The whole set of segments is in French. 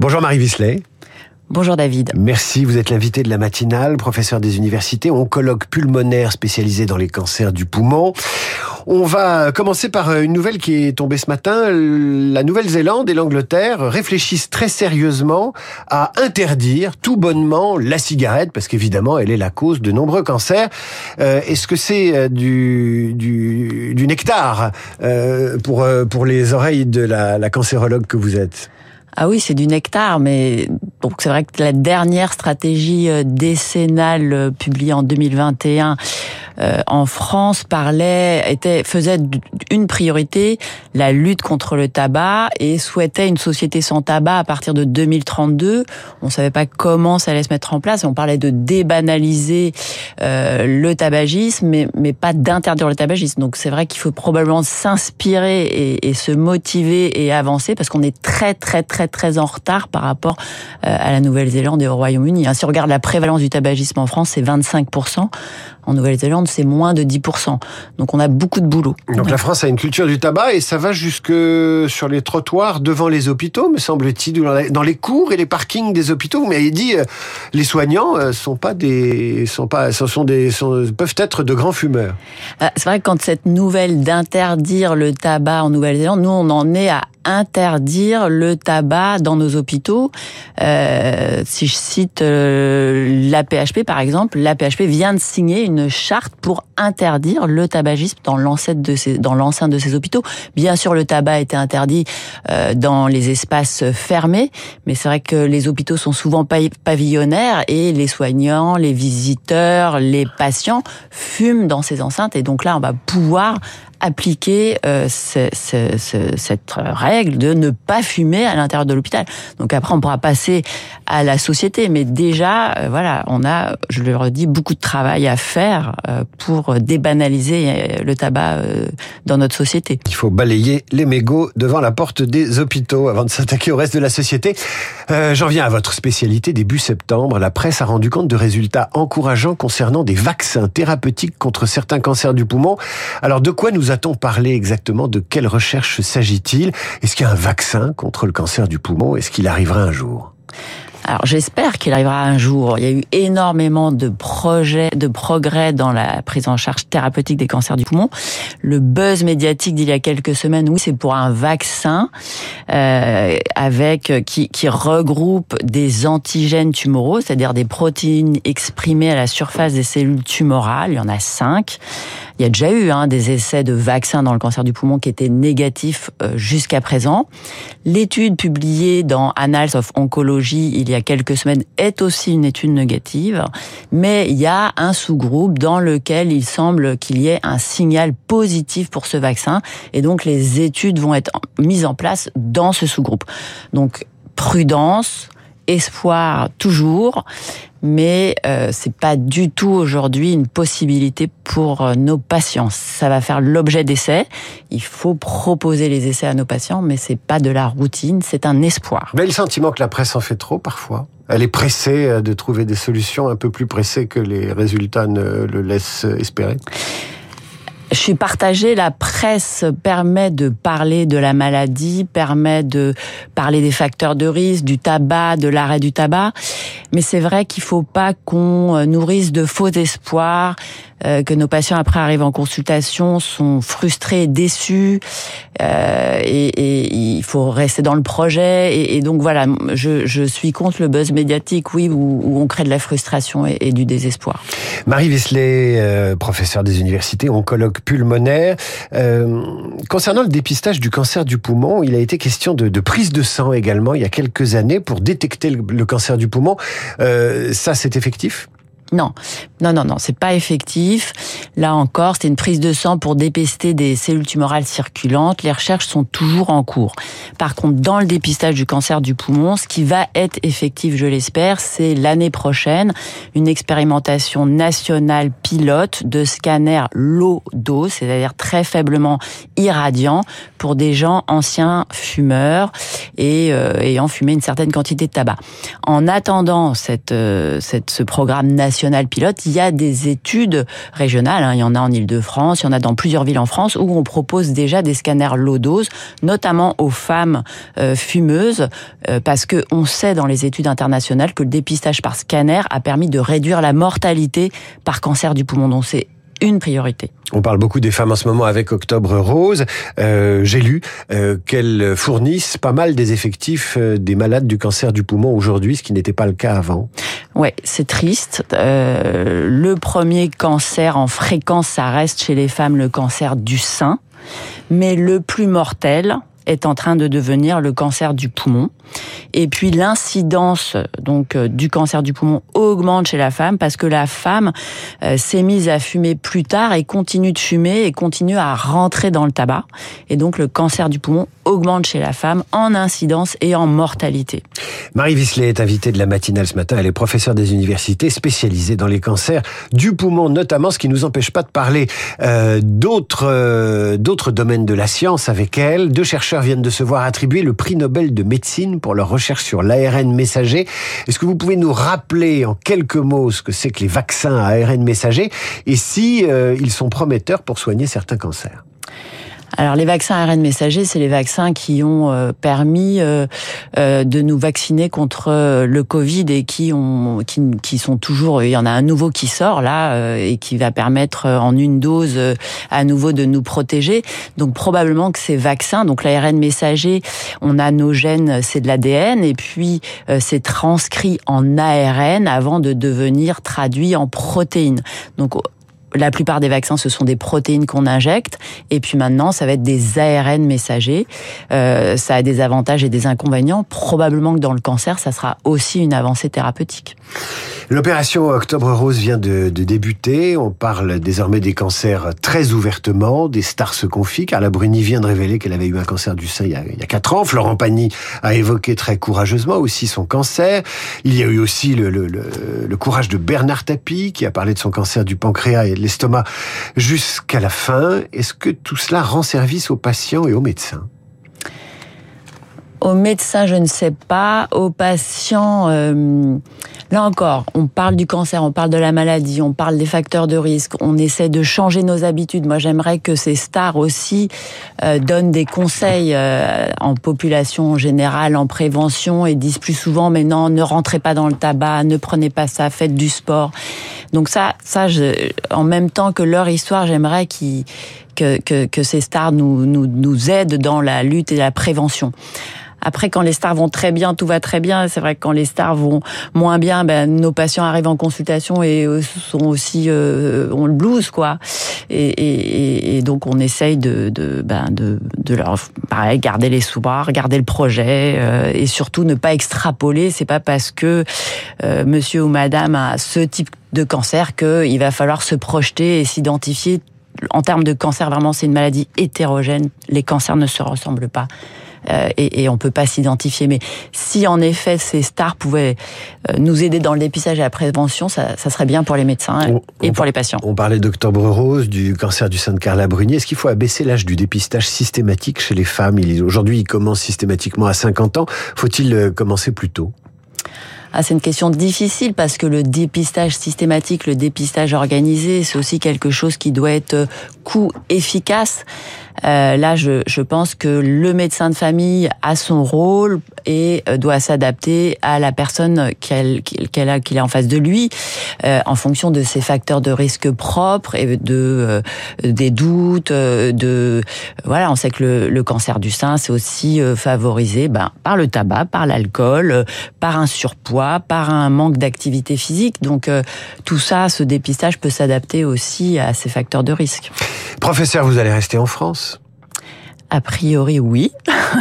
Bonjour Marie Visley. Bonjour David. Merci, vous êtes l'invité de la matinale, professeur des universités, oncologue pulmonaire spécialisé dans les cancers du poumon. On va commencer par une nouvelle qui est tombée ce matin. La Nouvelle-Zélande et l'Angleterre réfléchissent très sérieusement à interdire tout bonnement la cigarette, parce qu'évidemment, elle est la cause de nombreux cancers. Euh, Est-ce que c'est euh, du, du, du, nectar euh, pour, euh, pour les oreilles de la, la cancérologue que vous êtes? Ah oui, c'est du nectar, mais donc c'est vrai que la dernière stratégie euh, décennale euh, publiée en 2021 euh, en France parlait, était, faisait une priorité la lutte contre le tabac et souhaitait une société sans tabac à partir de 2032. On savait pas comment ça allait se mettre en place. On parlait de débanaliser euh, le tabagisme, mais, mais pas d'interdire le tabagisme. Donc c'est vrai qu'il faut probablement s'inspirer et, et, se motiver et avancer parce qu'on est très très très très en retard par rapport euh, à la Nouvelle-Zélande et au Royaume-Uni. Si on regarde la prévalence du tabagisme en France, c'est 25% en Nouvelle-Zélande, c'est moins de 10%. Donc on a beaucoup de boulot. Donc la France a une culture du tabac et ça va jusque sur les trottoirs devant les hôpitaux, me semble-t-il, dans les cours et les parkings des hôpitaux. Vous m'avez dit, euh, les soignants euh, sont pas des, sont pas, ce sont des, sont, peuvent être de grands fumeurs. Euh, c'est vrai que quand cette nouvelle d'interdire le tabac en Nouvelle-Zélande, nous on en est à interdire le tabac dans nos hôpitaux. Euh, si je cite euh, l'APHP par exemple, l'APHP vient de signer une charte pour interdire le tabagisme dans l'enceinte de ces dans l'enceinte de ces hôpitaux. Bien sûr, le tabac été interdit euh, dans les espaces fermés, mais c'est vrai que les hôpitaux sont souvent pavillonnaires et les soignants, les visiteurs, les patients fument dans ces enceintes et donc là on va pouvoir appliquer euh, ce, ce, ce, cette règle de ne pas fumer à l'intérieur de l'hôpital. Donc après, on pourra passer à la société, mais déjà, euh, voilà, on a, je le redis, beaucoup de travail à faire euh, pour débanaliser euh, le tabac euh, dans notre société. Il faut balayer les mégots devant la porte des hôpitaux avant de s'attaquer au reste de la société. J'en viens à votre spécialité. Début septembre, la presse a rendu compte de résultats encourageants concernant des vaccins thérapeutiques contre certains cancers du poumon. Alors, de quoi nous a-t-on parlé exactement De quelle recherche s'agit-il? Est-ce qu'il y a un vaccin contre le cancer du poumon? Est-ce qu'il arrivera un jour? Alors j'espère qu'il arrivera un jour. Il y a eu énormément de projets, de progrès dans la prise en charge thérapeutique des cancers du poumon. Le buzz médiatique d'il y a quelques semaines, oui, c'est pour un vaccin euh, avec qui, qui regroupe des antigènes tumoraux, c'est-à-dire des protéines exprimées à la surface des cellules tumorales. Il y en a cinq. Il y a déjà eu hein, des essais de vaccins dans le cancer du poumon qui étaient négatifs euh, jusqu'à présent. L'étude publiée dans Annals of Oncology il y a quelques semaines est aussi une étude négative, mais il y a un sous-groupe dans lequel il semble qu'il y ait un signal positif pour ce vaccin, et donc les études vont être mises en place dans ce sous-groupe. Donc prudence, espoir toujours, mais euh, c'est pas du tout aujourd'hui une possibilité pour euh, nos patients. Ça va faire l'objet d'essais. Il faut proposer les essais à nos patients, mais c'est pas de la routine, c'est un espoir. Mais le sentiment que la presse en fait trop parfois. Elle est pressée euh, de trouver des solutions un peu plus pressées que les résultats ne le laissent espérer je suis partagée. La presse permet de parler de la maladie, permet de parler des facteurs de risque, du tabac, de l'arrêt du tabac. Mais c'est vrai qu'il faut pas qu'on nourrisse de faux espoirs, euh, que nos patients après arrivent en consultation sont frustrés, déçus, euh, et, et, il faut rester dans le projet. Et, et donc voilà, je, je, suis contre le buzz médiatique, oui, où, où on crée de la frustration et, du désespoir. Marie Visley, euh, professeure des universités, oncologue pulmonaire. Euh, concernant le dépistage du cancer du poumon, il a été question de, de, prise de sang également il y a quelques années pour détecter le, le cancer du poumon. Euh, ça, c'est effectif? Non, non, non, non, c'est pas effectif. Là encore, c'est une prise de sang pour dépister des cellules tumorales circulantes. Les recherches sont toujours en cours. Par contre, dans le dépistage du cancer du poumon, ce qui va être effectif, je l'espère, c'est l'année prochaine une expérimentation nationale pilote de scanner low dose, c'est-à-dire très faiblement irradiant pour des gens anciens fumeurs et ayant fumé une certaine quantité de tabac. En attendant cette, ce programme national il y a des études régionales, hein. il y en a en Ile-de-France, il y en a dans plusieurs villes en France, où on propose déjà des scanners low dose, notamment aux femmes fumeuses, parce que on sait dans les études internationales que le dépistage par scanner a permis de réduire la mortalité par cancer du poumon. Donc c'est une priorité. On parle beaucoup des femmes en ce moment avec Octobre Rose. Euh, J'ai lu euh, qu'elles fournissent pas mal des effectifs euh, des malades du cancer du poumon aujourd'hui, ce qui n'était pas le cas avant. Ouais, c'est triste. Euh, le premier cancer en fréquence, ça reste chez les femmes le cancer du sein, mais le plus mortel, est en train de devenir le cancer du poumon. Et puis l'incidence donc euh, du cancer du poumon augmente chez la femme parce que la femme euh, s'est mise à fumer plus tard et continue de fumer et continue à rentrer dans le tabac. Et donc le cancer du poumon augmente chez la femme en incidence et en mortalité. Marie Visley est invitée de la matinale ce matin. Elle est professeure des universités spécialisée dans les cancers du poumon notamment, ce qui nous empêche pas de parler euh, d'autres d'autres domaines de la science avec elle. Deux chercheurs viennent de se voir attribuer le prix Nobel de médecine pour leur recherche sur l'ARN messager. Est-ce que vous pouvez nous rappeler en quelques mots ce que c'est que les vaccins à ARN messager et si euh, ils sont prometteurs pour soigner certains cancers? Alors les vaccins ARN messagers, c'est les vaccins qui ont euh, permis euh, euh, de nous vacciner contre le Covid et qui ont qui, qui, sont toujours. Il y en a un nouveau qui sort là et qui va permettre en une dose à nouveau de nous protéger. Donc probablement que ces vaccins, donc l'ARN messager, on a nos gènes, c'est de l'ADN et puis c'est transcrit en ARN avant de devenir traduit en protéines. Donc la plupart des vaccins, ce sont des protéines qu'on injecte, et puis maintenant, ça va être des ARN messagers. Euh, ça a des avantages et des inconvénients. Probablement que dans le cancer, ça sera aussi une avancée thérapeutique. L'opération Octobre Rose vient de, débuter. On parle désormais des cancers très ouvertement. Des stars se confient. Carla Bruni vient de révéler qu'elle avait eu un cancer du sein il y a, 4 ans. Florent Pagny a évoqué très courageusement aussi son cancer. Il y a eu aussi le, courage de Bernard Tapie qui a parlé de son cancer du pancréas et l'estomac jusqu'à la fin. Est-ce que tout cela rend service aux patients et aux médecins? Aux médecins, je ne sais pas. Aux patients, euh, là encore, on parle du cancer, on parle de la maladie, on parle des facteurs de risque, on essaie de changer nos habitudes. Moi, j'aimerais que ces stars aussi euh, donnent des conseils euh, en population générale, en prévention, et disent plus souvent, mais non, ne rentrez pas dans le tabac, ne prenez pas ça, faites du sport. Donc ça, ça, je, en même temps que leur histoire, j'aimerais qu'ils que, que, que, ces stars nous, nous, nous aident dans la lutte et la prévention. Après, quand les stars vont très bien, tout va très bien. C'est vrai que quand les stars vont moins bien, ben, nos patients arrivent en consultation et euh, sont aussi euh, ont le blues, quoi. Et, et, et, donc on essaye de de, ben, de, de leur pareil garder les soirs, garder le projet euh, et surtout ne pas extrapoler. C'est pas parce que euh, Monsieur ou Madame a ce type de cancer qu'il va falloir se projeter et s'identifier. En termes de cancer, vraiment, c'est une maladie hétérogène. Les cancers ne se ressemblent pas. Euh, et, et, on peut pas s'identifier. Mais si en effet ces stars pouvaient euh, nous aider dans le dépistage et la prévention, ça, ça serait bien pour les médecins et pour les patients. On parlait d'Octobre Rose, du cancer du sein de Carla Bruni. Est-ce qu'il faut abaisser l'âge du dépistage systématique chez les femmes? Aujourd'hui, il commence systématiquement à 50 ans. Faut-il euh, commencer plus tôt? Ah, c'est une question difficile parce que le dépistage systématique, le dépistage organisé, c'est aussi quelque chose qui doit être coût efficace. Euh, là, je, je, pense que le médecin de famille a son rôle et euh, doit s'adapter à la personne qu'elle a qu'il en face de lui, euh, en fonction de ses facteurs de risque propres et de euh, des doutes. Euh, de voilà, on sait que le, le cancer du sein, c'est aussi favorisé ben, par le tabac, par l'alcool, par un surpoids, par un manque d'activité physique. Donc tout ça, ce dépistage peut s'adapter aussi à ces facteurs de risque. Professeur, vous allez rester en France? A priori, oui.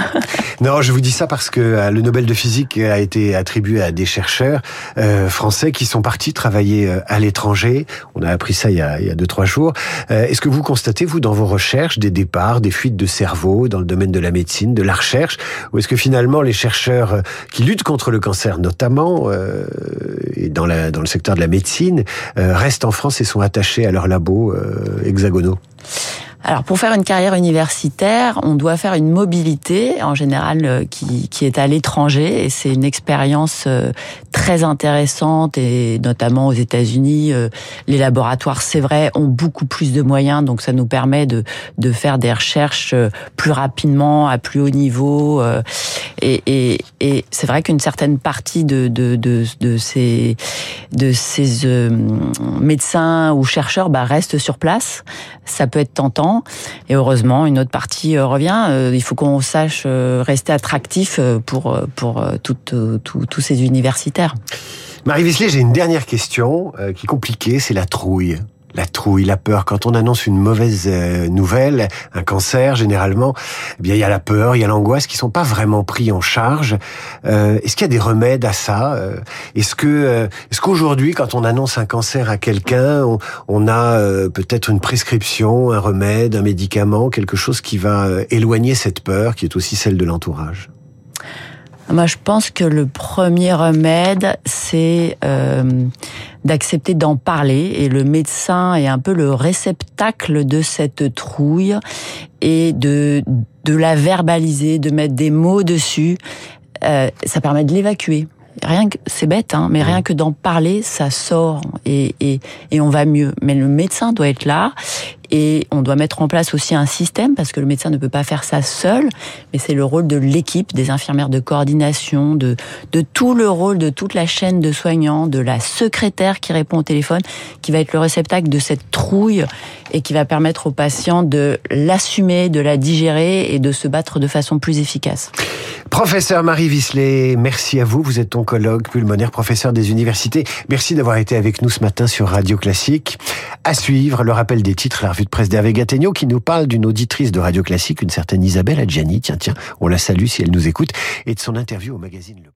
non, je vous dis ça parce que euh, le Nobel de physique a été attribué à des chercheurs euh, français qui sont partis travailler euh, à l'étranger. On a appris ça il y a, il y a deux trois jours. Est-ce que vous constatez vous dans vos recherches des départs, des fuites de cerveau dans le domaine de la médecine, de la recherche, ou est-ce que finalement les chercheurs qui luttent contre le cancer notamment euh, et dans le secteur de la médecine restent en France et sont attachés à leurs labos hexagonaux? Alors pour faire une carrière universitaire, on doit faire une mobilité en général euh, qui, qui est à l'étranger. Et c'est une expérience euh, très intéressante. Et notamment aux États-Unis, euh, les laboratoires, c'est vrai, ont beaucoup plus de moyens. Donc ça nous permet de, de faire des recherches plus rapidement à plus haut niveau. Et, et, et c'est vrai qu'une certaine partie de, de, de, de ces de ces médecins ou chercheurs bah, restent sur place. Ça peut être tentant et heureusement, une autre partie euh, revient. Euh, il faut qu'on sache euh, rester attractif pour, pour tous ces universitaires. Marie Visley, j'ai une dernière question qui est compliquée, c'est la trouille la trouille, la peur. Quand on annonce une mauvaise euh, nouvelle, un cancer généralement, eh bien il y a la peur, il y a l'angoisse qui sont pas vraiment pris en charge. Euh, est-ce qu'il y a des remèdes à ça euh, Est-ce que est-ce qu'aujourd'hui, quand on annonce un cancer à quelqu'un, on, on, a peut-être une prescription, un remède, un médicament, quelque chose qui va éloigner cette peur, qui est aussi celle de l'entourage? Moi, je pense que le premier remède, c'est euh, d'accepter d'en parler. Et le médecin est un peu le réceptacle de cette trouille et de, de la verbaliser, de mettre des mots dessus. Euh, ça permet de l'évacuer rien que c'est bête, hein, mais rien que d'en parler, ça sort et, et, et on va mieux. Mais le médecin doit être là et on doit mettre en place aussi un système parce que le médecin ne peut pas faire ça seul, mais c'est le rôle de l'équipe, des infirmières de coordination, de, tout le rôle de toute la chaîne de soignants, de la secrétaire qui répond au téléphone, qui va être le réceptacle de cette trouille et qui va permettre aux patients de l'assumer, de la digérer et de se battre de façon plus efficace. Professeur Marie Visley, merci à vous. Vous êtes oncologue pulmonaire, professeur des universités. Merci d'avoir été avec nous ce matin sur Radio Classique. À suivre, le rappel des titres, la de presse d'Hervé qui nous parle d'une auditrice de Radio Classique, une certaine Isabelle Adjani. Tiens, tiens, on la salue si elle nous écoute, et de son interview au magazine Le